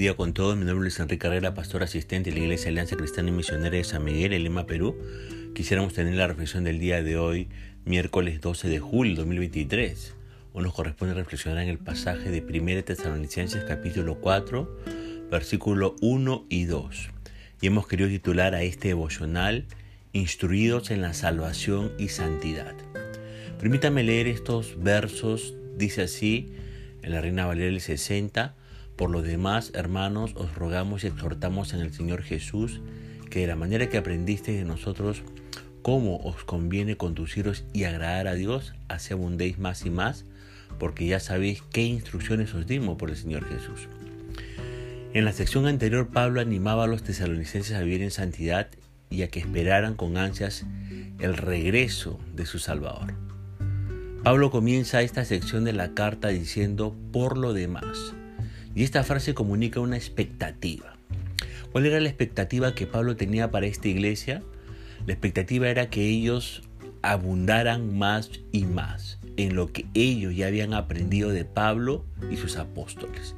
día con todos. Mi nombre es Enrique Carrera, pastor asistente de la Iglesia Alianza Cristiana y Misionera de San Miguel, en Lima, Perú. Quisiéramos tener la reflexión del día de hoy, miércoles 12 de julio de 2023. Hoy nos corresponde reflexionar en el pasaje de 1 Tesalonicenses capítulo 4, versículo 1 y 2. Y hemos querido titular a este devocional Instruidos en la salvación y santidad. Permítame leer estos versos, dice así en la Reina Valeria del 60, por lo demás, hermanos, os rogamos y exhortamos en el Señor Jesús que de la manera que aprendisteis de nosotros cómo os conviene conduciros y agradar a Dios, así abundéis más y más, porque ya sabéis qué instrucciones os dimos por el Señor Jesús. En la sección anterior, Pablo animaba a los tesalonicenses a vivir en santidad y a que esperaran con ansias el regreso de su Salvador. Pablo comienza esta sección de la carta diciendo por lo demás. Y esta frase comunica una expectativa. ¿Cuál era la expectativa que Pablo tenía para esta iglesia? La expectativa era que ellos abundaran más y más en lo que ellos ya habían aprendido de Pablo y sus apóstoles.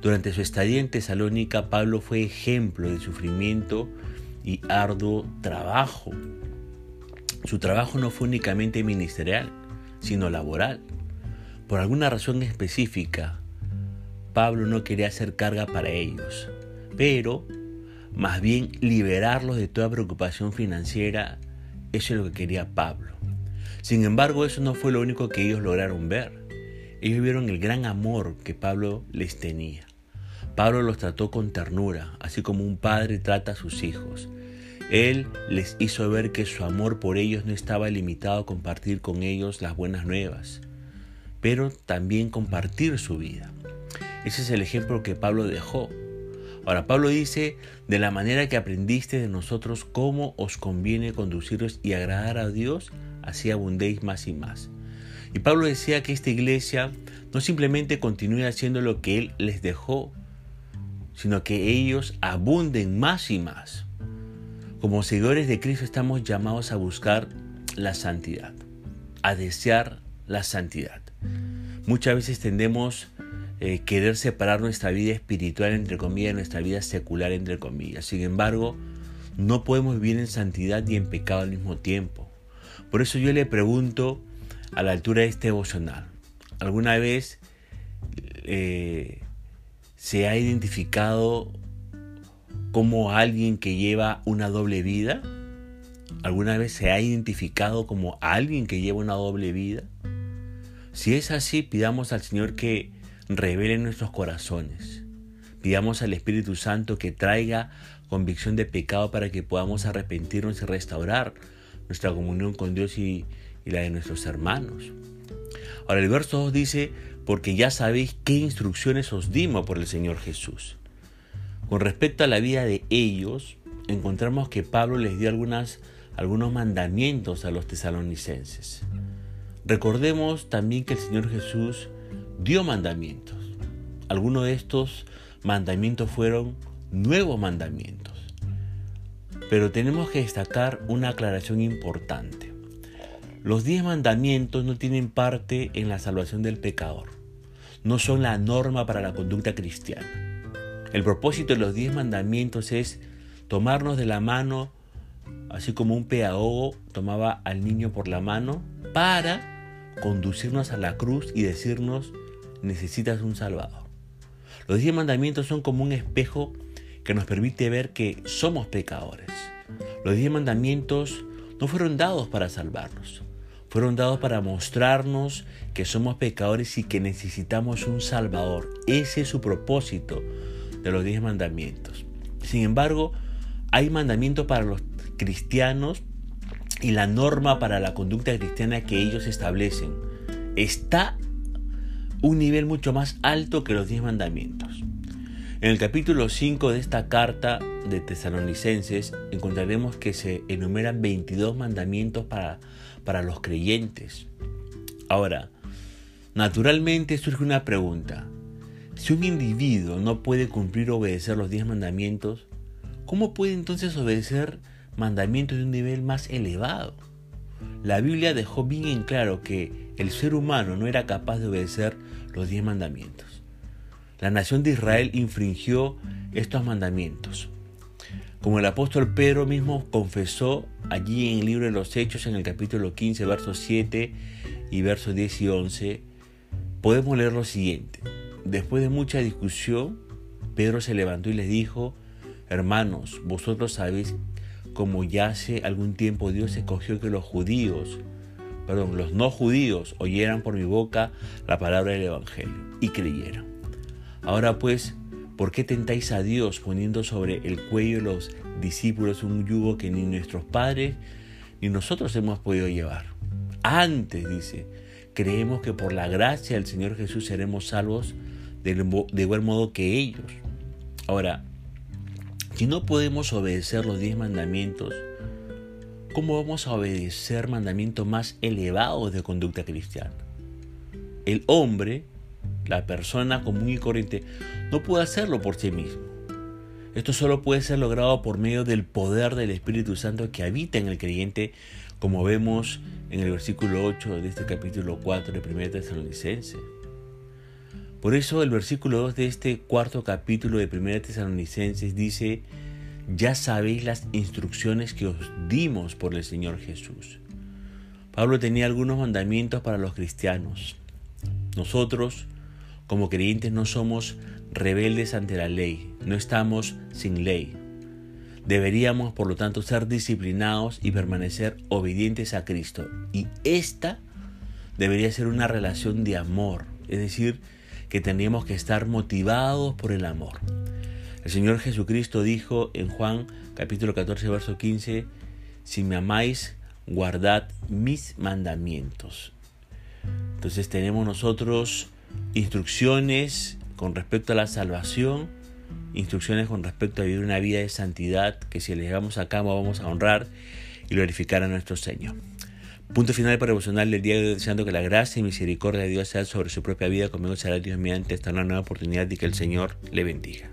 Durante su estadía en Tesalónica, Pablo fue ejemplo de sufrimiento y arduo trabajo. Su trabajo no fue únicamente ministerial, sino laboral. Por alguna razón específica, Pablo no quería hacer carga para ellos, pero más bien liberarlos de toda preocupación financiera, eso es lo que quería Pablo. Sin embargo, eso no fue lo único que ellos lograron ver. Ellos vieron el gran amor que Pablo les tenía. Pablo los trató con ternura, así como un padre trata a sus hijos. Él les hizo ver que su amor por ellos no estaba limitado a compartir con ellos las buenas nuevas, pero también compartir su vida. Ese es el ejemplo que Pablo dejó. Ahora, Pablo dice, de la manera que aprendiste de nosotros cómo os conviene conduciros y agradar a Dios, así abundéis más y más. Y Pablo decía que esta iglesia no simplemente continúe haciendo lo que Él les dejó, sino que ellos abunden más y más. Como seguidores de Cristo estamos llamados a buscar la santidad, a desear la santidad. Muchas veces tendemos eh, querer separar nuestra vida espiritual, entre comillas, nuestra vida secular, entre comillas. Sin embargo, no podemos vivir en santidad y en pecado al mismo tiempo. Por eso yo le pregunto a la altura de este devocional, ¿alguna vez eh, se ha identificado como alguien que lleva una doble vida? ¿Alguna vez se ha identificado como alguien que lleva una doble vida? Si es así, pidamos al Señor que revele nuestros corazones. Pidamos al Espíritu Santo que traiga convicción de pecado para que podamos arrepentirnos y restaurar nuestra comunión con Dios y, la de nuestros hermanos. Ahora el verso 2 dice, porque ya sabéis qué instrucciones os dimos por el Señor Jesús. Con respecto a la vida de ellos, encontramos que Pablo les dio algunas, algunos mandamientos a los tesalonicenses. Recordemos también que el Señor Jesús dio mandamientos. Algunos de estos mandamientos fueron nuevos mandamientos. Pero tenemos que destacar una aclaración importante. Los diez mandamientos no tienen parte en la salvación del pecador. No son la norma para la conducta cristiana. El propósito de los diez mandamientos es tomarnos de la mano, así como un pedagogo tomaba al niño por la mano, para conducirnos a la cruz y decirnos, necesitas un Salvador. Los diez mandamientos son como un espejo que nos permite ver que somos pecadores. Los diez mandamientos no fueron dados para salvarnos, fueron dados para mostrarnos que somos pecadores y que necesitamos un Salvador. Ese es su propósito de los diez mandamientos. Sin embargo, hay mandamientos para los cristianos y la norma para la conducta cristiana que ellos establecen está un nivel mucho más alto que los diez mandamientos. En el capítulo 5 de esta carta de tesalonicenses encontraremos que se enumeran 22 mandamientos para, para los creyentes. Ahora, naturalmente surge una pregunta. Si un individuo no puede cumplir o obedecer los 10 mandamientos, ¿cómo puede entonces obedecer mandamientos de un nivel más elevado? La Biblia dejó bien en claro que el ser humano no era capaz de obedecer los diez mandamientos. la nación de Israel infringió estos mandamientos. Como el apóstol Pedro mismo confesó allí en el libro de los Hechos, en el capítulo 15, versos 7 y versos 10 y 11, podemos leer lo siguiente. Después de mucha discusión, Pedro se levantó y les dijo, hermanos, vosotros sabéis como ya hace algún tiempo Dios escogió que los judíos, perdón, los no judíos oyeran por mi boca la palabra del Evangelio y creyeran. Ahora pues, ¿Por qué tentáis a Dios poniendo sobre el cuello de los discípulos un yugo que ni nuestros padres ni nosotros hemos podido llevar? Antes, dice, creemos que por la gracia del Señor Jesús seremos salvos de igual modo que ellos. Ahora, si no podemos obedecer los diez mandamientos, ¿cómo vamos a obedecer mandamientos más elevados de conducta cristiana? El hombre la persona común y corriente no puede hacerlo por sí mismo. Esto solo puede ser logrado por medio del poder del Espíritu Santo que habita en el creyente, como vemos en el versículo 8 de este capítulo 4 de 1 Tesalonicense. Por eso el versículo 2 de este cuarto capítulo de 1 Tesalonicenses dice, ya sabéis las instrucciones que os dimos por el Señor Jesús. Pablo tenía algunos mandamientos para los cristianos. Nosotros, como creyentes no somos rebeldes ante la ley, no estamos sin ley. Deberíamos, por lo tanto, ser disciplinados y permanecer obedientes a Cristo. Y esta debería ser una relación de amor, es decir, que tendríamos que estar motivados por el amor. El Señor Jesucristo dijo en Juan capítulo 14, verso 15, si me amáis, guardad mis mandamientos. Entonces tenemos nosotros instrucciones con respecto a la salvación, instrucciones con respecto a vivir una vida de santidad que si le llevamos a cabo vamos a honrar y glorificar a nuestro Señor. Punto final para devocional del día de hoy, deseando que la gracia y misericordia de Dios sea sobre su propia vida, conmigo será Dios mediante esta nueva oportunidad y que el Señor le bendiga.